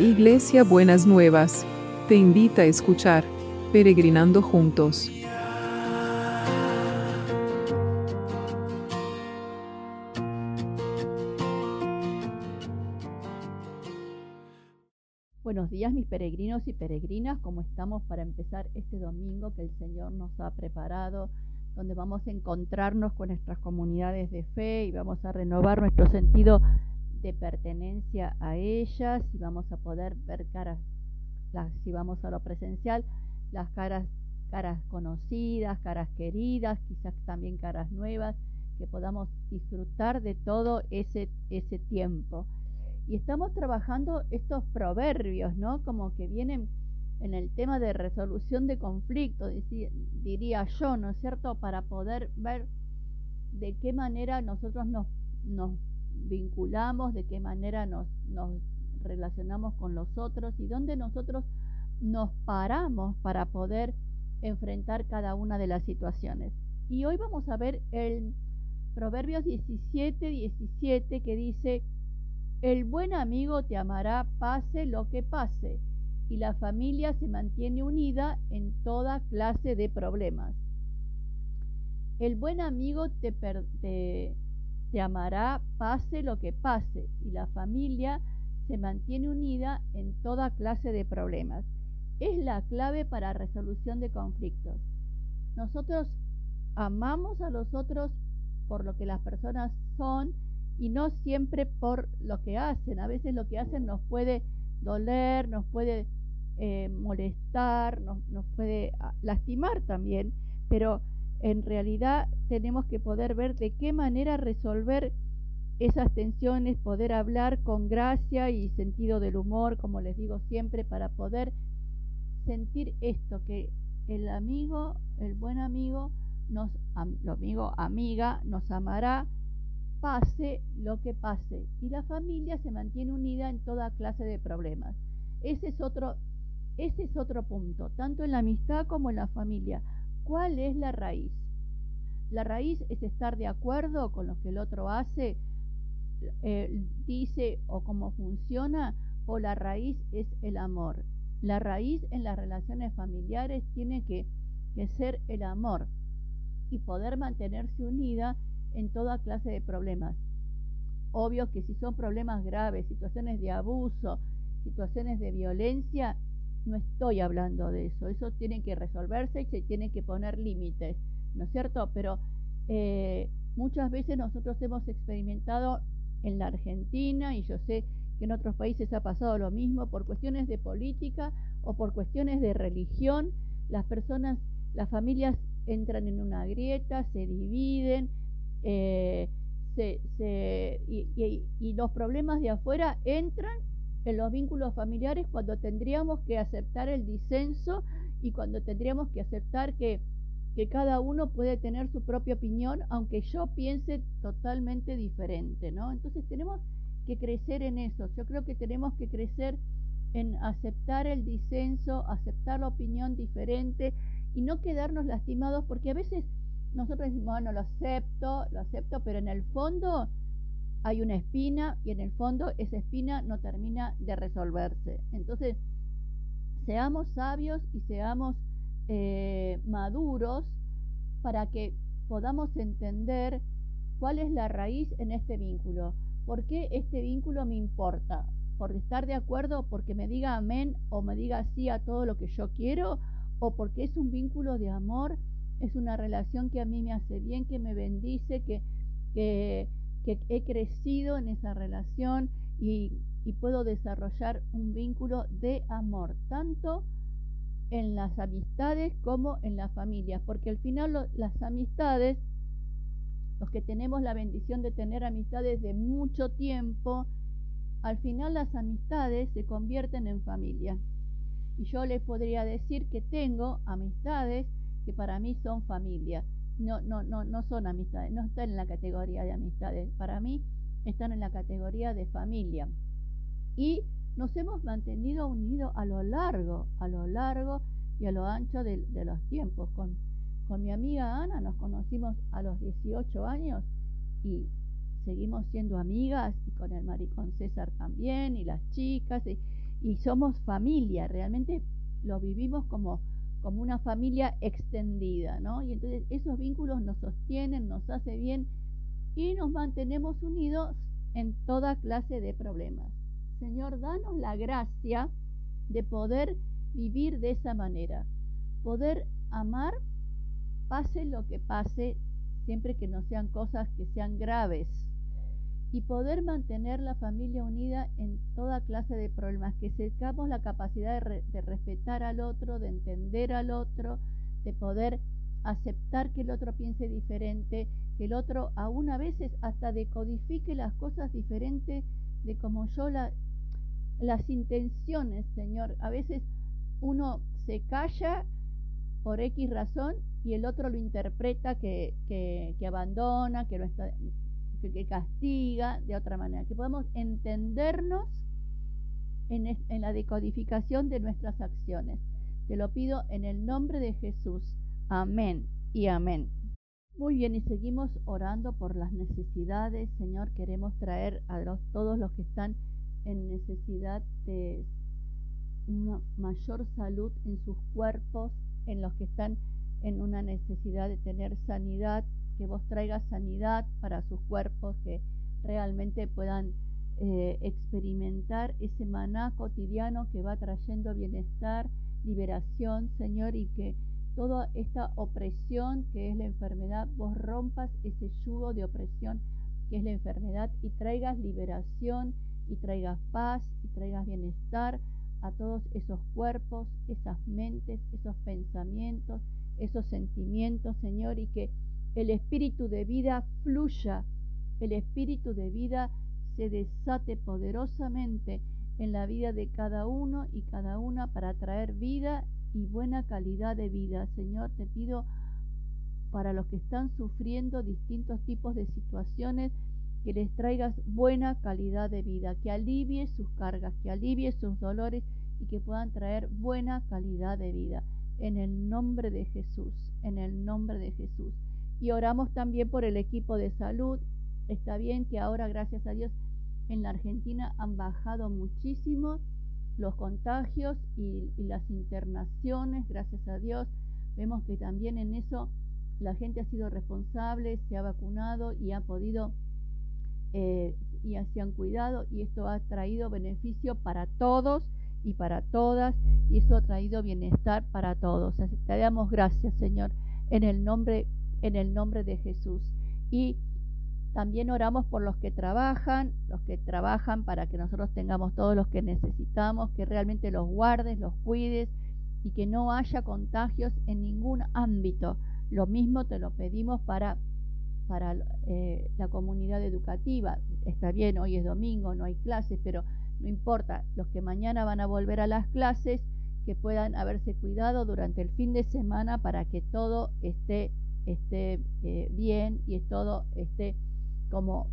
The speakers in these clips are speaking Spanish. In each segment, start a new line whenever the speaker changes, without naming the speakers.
Iglesia Buenas Nuevas, te invita a escuchar Peregrinando Juntos.
Buenos días mis peregrinos y peregrinas, ¿cómo estamos para empezar este domingo que el Señor nos ha preparado, donde vamos a encontrarnos con nuestras comunidades de fe y vamos a renovar nuestro sentido de pertenencia a ellas y vamos a poder ver caras, las, si vamos a lo presencial, las caras, caras conocidas, caras queridas, quizás también caras nuevas, que podamos disfrutar de todo ese, ese tiempo. Y estamos trabajando estos proverbios, ¿no? Como que vienen en el tema de resolución de conflictos, diría yo, ¿no es cierto? Para poder ver de qué manera nosotros nos, nos vinculamos, de qué manera nos, relacionamos con los otros y dónde nosotros nos paramos para poder enfrentar cada una de las situaciones. Y hoy vamos a ver el Proverbios 17, 17 que dice, el buen amigo te amará pase lo que pase, y la familia se mantiene unida en toda clase de problemas. El buen amigo te, te, te amará pase lo que pase y la familia se mantiene unida en toda clase de problemas. Es la clave para resolución de conflictos. Nosotros amamos a los otros por lo que las personas son y no siempre por lo que hacen. A veces lo que hacen nos puede doler, nos puede eh, molestar, nos, nos puede ah, lastimar también, pero en realidad tenemos que poder ver de qué manera resolver esas tensiones, poder hablar con gracia y sentido del humor, como les digo siempre, para poder sentir esto, que el amigo, el buen amigo, nos, lo amigo, amiga, nos amará, pase lo que pase, y la familia se mantiene unida en toda clase de problemas. Ese es otro, ese es otro punto, tanto en la amistad como en la familia. ¿Cuál es la raíz? La raíz es estar de acuerdo con lo que el otro hace, eh, dice o cómo funciona, o la raíz es el amor. La raíz en las relaciones familiares tiene que, que ser el amor y poder mantenerse unida en toda clase de problemas. Obvio que si son problemas graves, situaciones de abuso, situaciones de violencia, no estoy hablando de eso, eso tiene que resolverse y se tiene que poner límites, ¿no es cierto? Pero eh, muchas veces nosotros hemos experimentado en la Argentina y yo sé que en otros países ha pasado lo mismo por cuestiones de política o por cuestiones de religión, las personas, las familias entran en una grieta, se dividen, eh, se, se, y, y los problemas de afuera entran en los vínculos familiares cuando tendríamos que aceptar el disenso y cuando tendríamos que aceptar que, que cada uno puede tener su propia opinión, aunque yo piense totalmente diferente, ¿no? Entonces tenemos que crecer en eso. Yo creo que tenemos que crecer en aceptar el disenso, aceptar la opinión diferente y no quedarnos lastimados porque a veces nosotros decimos, bueno, lo acepto, lo acepto, pero en el fondo hay una espina y en el fondo esa espina no termina de resolverse. Entonces, seamos sabios y seamos eh, maduros para que podamos entender cuál es la raíz en este vínculo. ¿Por qué este vínculo me importa? ¿Por estar de acuerdo? ¿Porque me diga amén o me diga sí a todo lo que yo quiero? ¿O porque es un vínculo de amor? Es una relación que a mí me hace bien, que me bendice, que, que que he crecido en esa relación y, puedo desarrollar un vínculo de amor, tanto en las amistades como en las familias, porque al final las amistades, los que tenemos la bendición de tener amistades de mucho tiempo, al final las amistades se convierten en familia. Y yo les podría decir que tengo amistades que para mí son familia no, no, no, no son amistades, no están en la categoría de amistades. Para mí están en la categoría de familia. Y nos hemos mantenido unidos a lo largo, a lo largo y a lo ancho de, los tiempos. Con, con mi amiga Ana nos conocimos a los 18 años y seguimos siendo amigas y con el maricón César también y las chicas y, y somos familia, realmente lo vivimos como, como una familia extendida, ¿no? Y entonces esos vínculos nos sostienen, nos hace bien y nos mantenemos unidos en toda clase de problemas. Señor, danos la gracia de poder vivir de esa manera, poder amar, pase lo que pase, siempre que no sean cosas que sean graves, y poder mantener la familia unida en toda clase de problemas, que tengamos la capacidad de, de, respetar al otro, de entender al otro, de poder aceptar que el otro piense diferente, que el otro aún a veces hasta decodifique las cosas diferentes de como yo la, las intenciones, Señor. A veces uno se calla por X razón y el otro lo interpreta que, que, que abandona, que, no está, que, que, castiga de otra manera. Que podamos entendernos en, en la decodificación de nuestras acciones. Te lo pido en el nombre de Jesús. Amén y amén. Muy bien, y seguimos orando por las necesidades. Señor, queremos traer a todos los que están en necesidad de una mayor salud en sus cuerpos, en los que están en una necesidad de tener sanidad, que vos traigas sanidad para sus cuerpos, que realmente puedan eh, experimentar ese maná cotidiano que va trayendo bienestar, liberación, Señor, y que toda esta opresión que es la enfermedad, vos rompas ese yugo de opresión que es la enfermedad y traigas liberación y traigas paz y traigas bienestar a todos esos cuerpos, esas mentes, esos pensamientos, esos sentimientos, Señor, y que el espíritu de vida fluya, el espíritu de vida se desate poderosamente en la vida de cada uno y cada una para traer vida y buena calidad de vida. Señor, te pido para los que están sufriendo distintos tipos de situaciones, que les traigas buena calidad de vida, que alivie sus cargas, que alivie sus dolores y que puedan traer buena calidad de vida. En el nombre de Jesús, en el nombre de Jesús. Y oramos también por el equipo de salud. Está bien que ahora, gracias a Dios, en la Argentina han bajado muchísimo los contagios y, las internaciones, gracias a Dios. Vemos que también en eso la gente ha sido responsable, se ha vacunado y ha podido eh, y se han cuidado y esto ha traído beneficio para todos y para todas y eso ha traído bienestar para todos. Así te damos gracias, Señor, en el nombre en el nombre de Jesús. Y también oramos por los que trabajan, los que trabajan para que nosotros tengamos todos los que necesitamos, que realmente los guardes, los cuides y que no haya contagios en ningún ámbito. Lo mismo te lo pedimos para para eh, la comunidad educativa. Está bien, hoy es domingo, no hay clases, pero no importa, los que mañana van a volver a las clases, que puedan haberse cuidado durante el fin de semana para que todo esté, esté eh, bien y todo esté como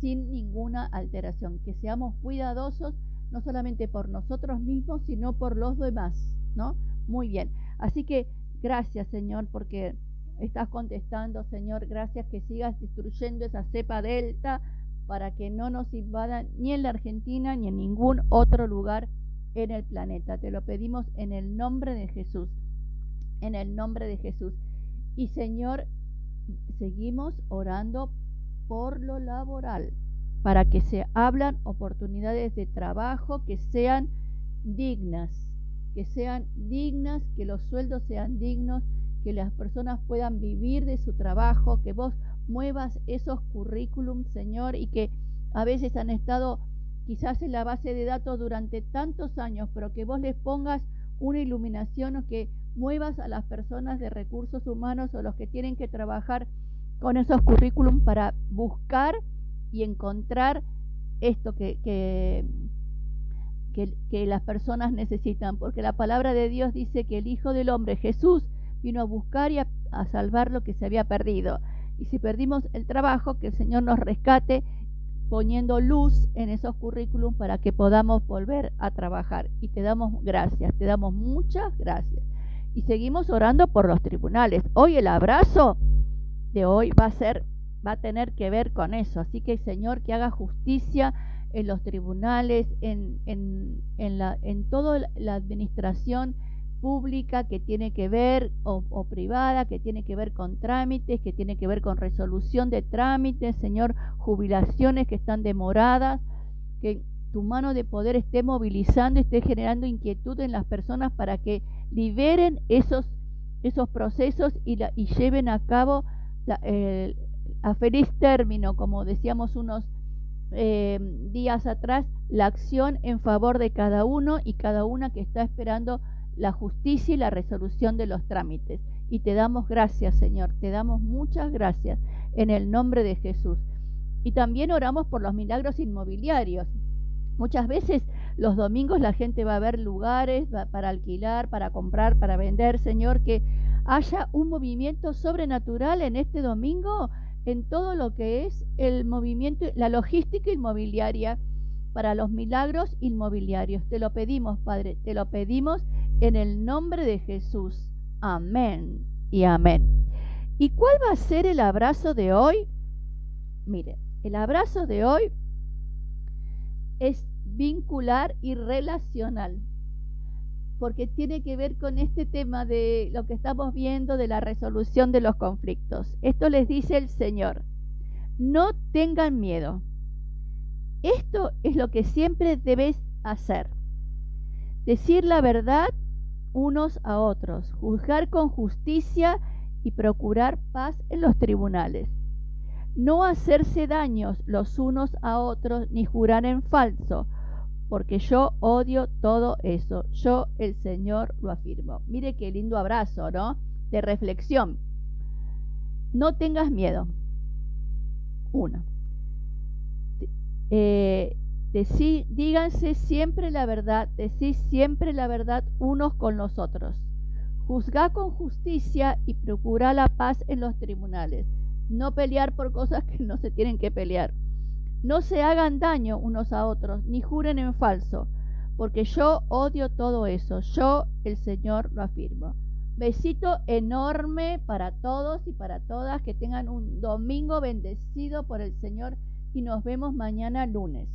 sin ninguna alteración, que seamos cuidadosos no solamente por nosotros mismos, sino por los demás, ¿no? Muy bien. Así que gracias, Señor, porque estás contestando, Señor, gracias que sigas destruyendo esa cepa delta para que no nos invadan ni en la Argentina ni en ningún otro lugar en el planeta. Te lo pedimos en el nombre de Jesús, en el nombre de Jesús. Y Señor, seguimos orando por lo laboral, para que se hablan oportunidades de trabajo que sean dignas, que sean dignas, que los sueldos sean dignos, que las personas puedan vivir de su trabajo, que vos muevas esos currículums, Señor, y que a veces han estado quizás en la base de datos durante tantos años, pero que vos les pongas una iluminación o que muevas a las personas de recursos humanos o los que tienen que trabajar con esos currículums para buscar y encontrar esto que, que, que, las personas necesitan, porque la palabra de Dios dice que el Hijo del Hombre, Jesús, vino a buscar y a, a salvar lo que se había perdido. Y si perdimos el trabajo, que el Señor nos rescate poniendo luz en esos currículums para que podamos volver a trabajar. Y te damos gracias, te damos muchas gracias. Y seguimos orando por los tribunales. Hoy el abrazo de hoy va a ser, va a tener que ver con eso. Así que Señor, que haga justicia en los tribunales, en, en, en, la, en toda la administración pública que tiene que ver o, o, privada, que tiene que ver con trámites, que tiene que ver con resolución de trámites, Señor, jubilaciones que están demoradas, que tu mano de poder esté movilizando, esté generando inquietud en las personas para que liberen esos, esos procesos y, la, y lleven a cabo a feliz término, como decíamos unos eh, días atrás, la acción en favor de cada uno y cada una que está esperando la justicia y la resolución de los trámites. Y te damos gracias, Señor, te damos muchas gracias en el nombre de Jesús. Y también oramos por los milagros inmobiliarios. Muchas veces los domingos la gente va a ver lugares para alquilar, para comprar, para vender. Señor, que haya un movimiento sobrenatural en este domingo en todo lo que es el movimiento, la logística inmobiliaria para los milagros inmobiliarios. Te lo pedimos, Padre, te lo pedimos en el nombre de Jesús. Amén y amén. ¿Y cuál va a ser el abrazo de hoy? Mire, el abrazo de hoy es vincular y relacional, porque tiene que ver con este tema de lo que estamos viendo de la resolución de los conflictos. Esto les dice el Señor, no tengan miedo. Esto es lo que siempre debes hacer. Decir la verdad unos a otros, juzgar con justicia y procurar paz en los tribunales. No hacerse daños los unos a otros ni jurar en falso, porque yo odio todo eso. Yo, el Señor, lo afirmo. Mire qué lindo abrazo, ¿no? De reflexión. No tengas miedo. Uno. Eh, díganse siempre la verdad, decís siempre la verdad unos con los otros. Juzgá con justicia y procura la paz en los tribunales. No pelear por cosas que no se tienen que pelear. No se hagan daño unos a otros, ni juren en falso, porque yo odio todo eso. Yo, el Señor, lo afirmo. Besito enorme para todos y para todas. Que tengan un domingo bendecido por el Señor y nos vemos mañana lunes.